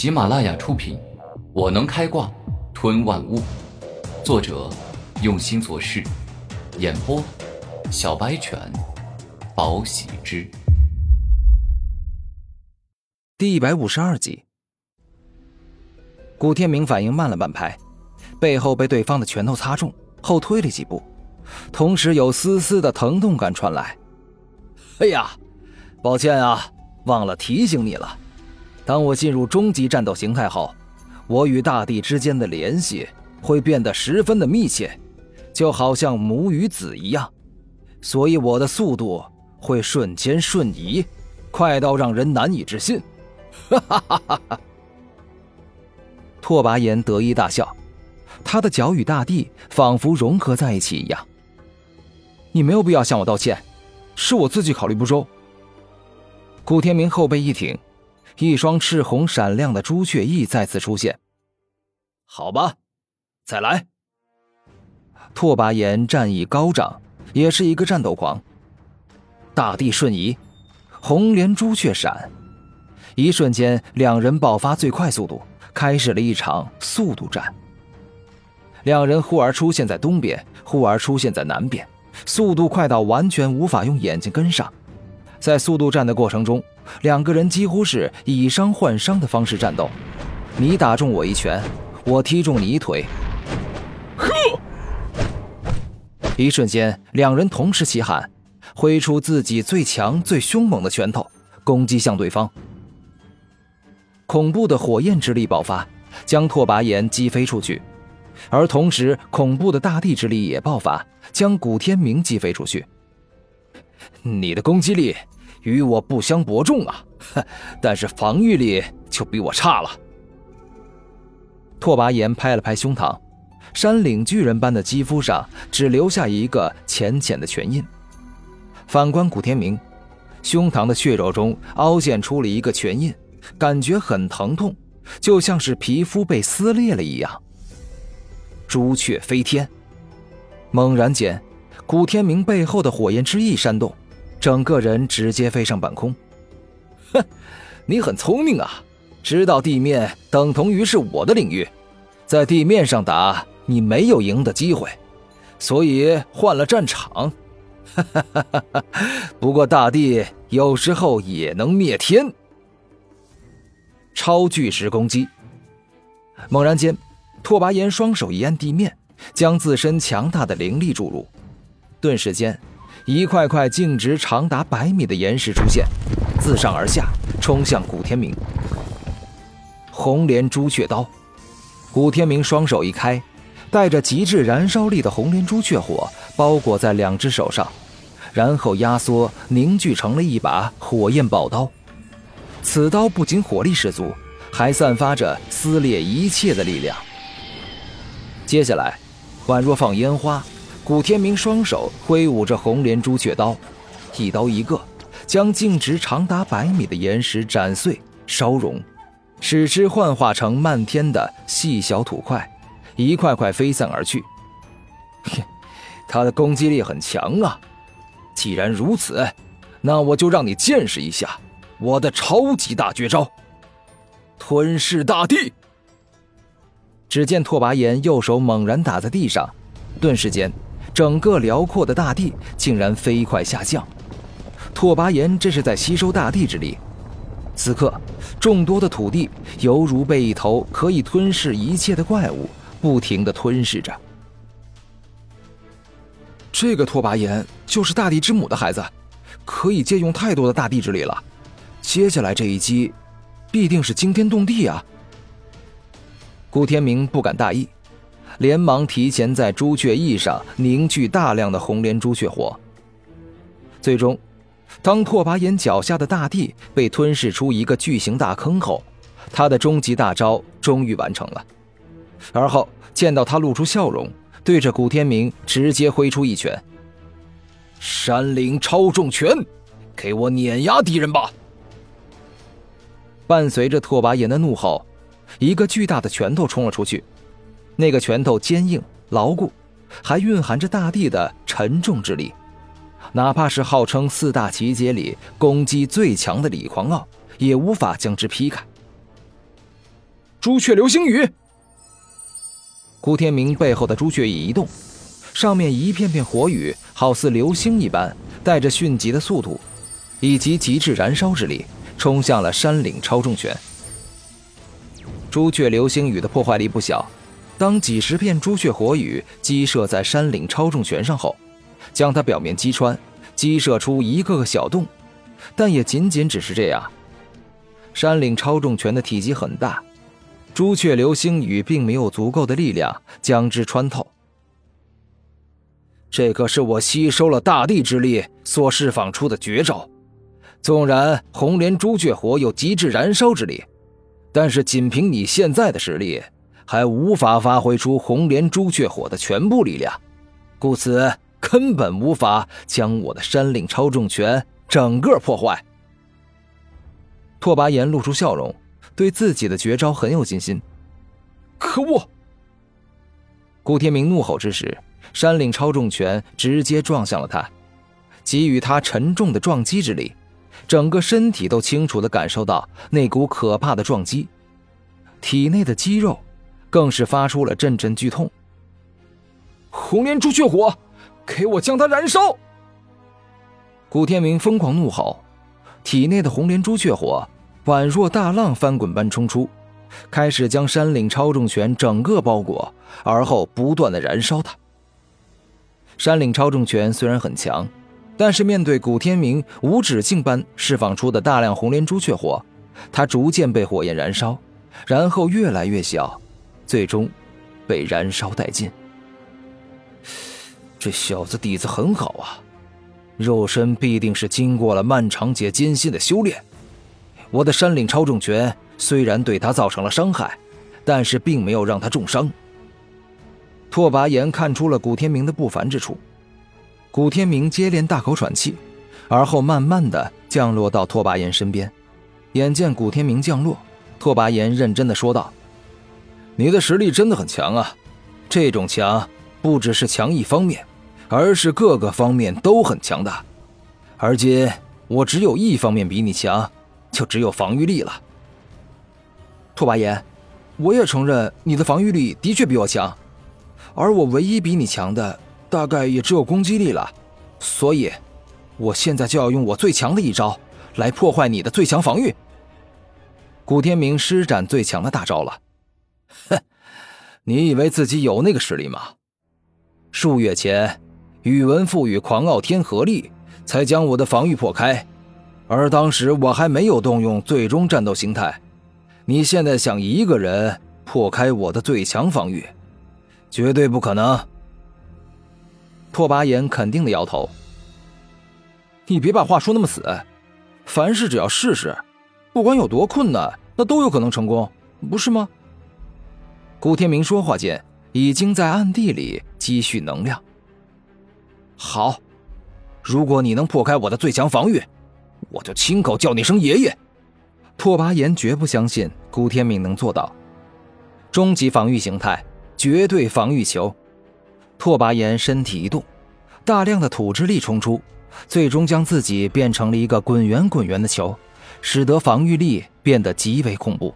喜马拉雅出品，《我能开挂吞万物》，作者用心做事，演播小白犬，宝喜之，第一百五十二集。古天明反应慢了半拍，背后被对方的拳头擦中，后退了几步，同时有丝丝的疼痛感传来。哎呀，抱歉啊，忘了提醒你了。当我进入终极战斗形态后，我与大地之间的联系会变得十分的密切，就好像母与子一样，所以我的速度会瞬间瞬移，快到让人难以置信。哈！拓跋炎得意大笑，他的脚与大地仿佛融合在一起一样。你没有必要向我道歉，是我自己考虑不周。古天明后背一挺。一双赤红闪亮的朱雀翼再次出现。好吧，再来。拓跋炎战意高涨，也是一个战斗狂。大地瞬移，红莲朱雀闪，一瞬间，两人爆发最快速度，开始了一场速度战。两人忽而出现在东边，忽而出现在南边，速度快到完全无法用眼睛跟上。在速度战的过程中，两个人几乎是以伤换伤的方式战斗。你打中我一拳，我踢中你一腿。呵！一瞬间，两人同时齐喊，挥出自己最强、最凶猛的拳头，攻击向对方。恐怖的火焰之力爆发，将拓跋炎击飞出去，而同时，恐怖的大地之力也爆发，将古天明击飞出去。你的攻击力与我不相伯仲啊，但是防御力就比我差了。拓跋炎拍了拍胸膛，山岭巨人般的肌肤上只留下一个浅浅的拳印。反观古天明，胸膛的血肉中凹陷出了一个拳印，感觉很疼痛，就像是皮肤被撕裂了一样。朱雀飞天，猛然间。古天明背后的火焰之翼煽动，整个人直接飞上半空。哼，你很聪明啊，知道地面等同于是我的领域，在地面上打你没有赢的机会，所以换了战场。哈哈哈哈哈！不过大地有时候也能灭天。超巨石攻击。猛然间，拓跋炎双手一按地面，将自身强大的灵力注入。顿时间，一块块径直长达百米的岩石出现，自上而下冲向古天明。红莲朱雀刀，古天明双手一开，带着极致燃烧力的红莲朱雀火包裹在两只手上，然后压缩凝聚成了一把火焰宝刀。此刀不仅火力十足，还散发着撕裂一切的力量。接下来，宛若放烟花。古天明双手挥舞着红莲朱雀刀，一刀一个，将径直长达百米的岩石斩碎、烧融，使之幻化成漫天的细小土块，一块块飞散而去。他的攻击力很强啊！既然如此，那我就让你见识一下我的超级大绝招——吞噬大地。只见拓跋炎右手猛然打在地上，顿时间。整个辽阔的大地竟然飞快下降，拓跋炎这是在吸收大地之力。此刻，众多的土地犹如被一头可以吞噬一切的怪物不停地吞噬着。这个拓跋炎就是大地之母的孩子，可以借用太多的大地之力了。接下来这一击，必定是惊天动地啊！顾天明不敢大意。连忙提前在朱雀翼上凝聚大量的红莲朱雀火。最终，当拓跋炎脚下的大地被吞噬出一个巨型大坑后，他的终极大招终于完成了。而后见到他露出笑容，对着古天明直接挥出一拳：“山岭超重拳，给我碾压敌人吧！”伴随着拓跋炎的怒吼，一个巨大的拳头冲了出去。那个拳头坚硬牢固，还蕴含着大地的沉重之力，哪怕是号称四大奇杰里攻击最强的李狂傲，也无法将之劈开。朱雀流星雨。顾天明背后的朱雀翼一动，上面一片片火雨，好似流星一般，带着迅疾的速度，以及极致燃烧之力，冲向了山岭超重拳。朱雀流星雨的破坏力不小，当几十片朱雀火雨击射在山岭超重拳上后，将它表面击穿，击射出一个个小洞，但也仅仅只是这样。山岭超重拳的体积很大。朱雀流星雨并没有足够的力量将之穿透。这可是我吸收了大地之力所释放出的绝招，纵然红莲朱雀火有极致燃烧之力，但是仅凭你现在的实力，还无法发挥出红莲朱雀火的全部力量，故此根本无法将我的山岭超重拳整个破坏。拓跋炎露出笑容。对自己的绝招很有信心。可恶！顾天明怒吼之时，山岭超重拳直接撞向了他，给予他沉重的撞击之力，整个身体都清楚的感受到那股可怕的撞击，体内的肌肉更是发出了阵阵剧痛。红莲朱雀火，给我将它燃烧！古天明疯狂怒吼，体内的红莲朱雀火。宛若大浪翻滚般冲出，开始将山岭超重拳整个包裹，而后不断的燃烧它。山岭超重拳虽然很强，但是面对古天明无止境般释放出的大量红莲朱雀火，它逐渐被火焰燃烧，然后越来越小，最终被燃烧殆尽。这小子底子很好啊，肉身必定是经过了漫长且艰辛的修炼。我的山岭超重拳虽然对他造成了伤害，但是并没有让他重伤。拓跋炎看出了古天明的不凡之处，古天明接连大口喘气，而后慢慢的降落到拓跋炎身边。眼见古天明降落，拓跋炎认真的说道：“你的实力真的很强啊，这种强不只是强一方面，而是各个方面都很强大。而今我只有一方面比你强。”就只有防御力了。拓跋炎，我也承认你的防御力的确比我强，而我唯一比你强的大概也只有攻击力了。所以，我现在就要用我最强的一招来破坏你的最强防御。古天明施展最强的大招了。哼，你以为自己有那个实力吗？数月前，宇文赋予狂傲天合力，才将我的防御破开。而当时我还没有动用最终战斗形态，你现在想一个人破开我的最强防御，绝对不可能。拓跋炎肯定的摇头。你别把话说那么死，凡事只要试试，不管有多困难，那都有可能成功，不是吗？顾天明说话间，已经在暗地里积蓄能量。好，如果你能破开我的最强防御。我就亲口叫你声爷爷。拓跋炎绝不相信古天明能做到。终极防御形态，绝对防御球。拓跋炎身体一动，大量的土之力冲出，最终将自己变成了一个滚圆滚圆的球，使得防御力变得极为恐怖。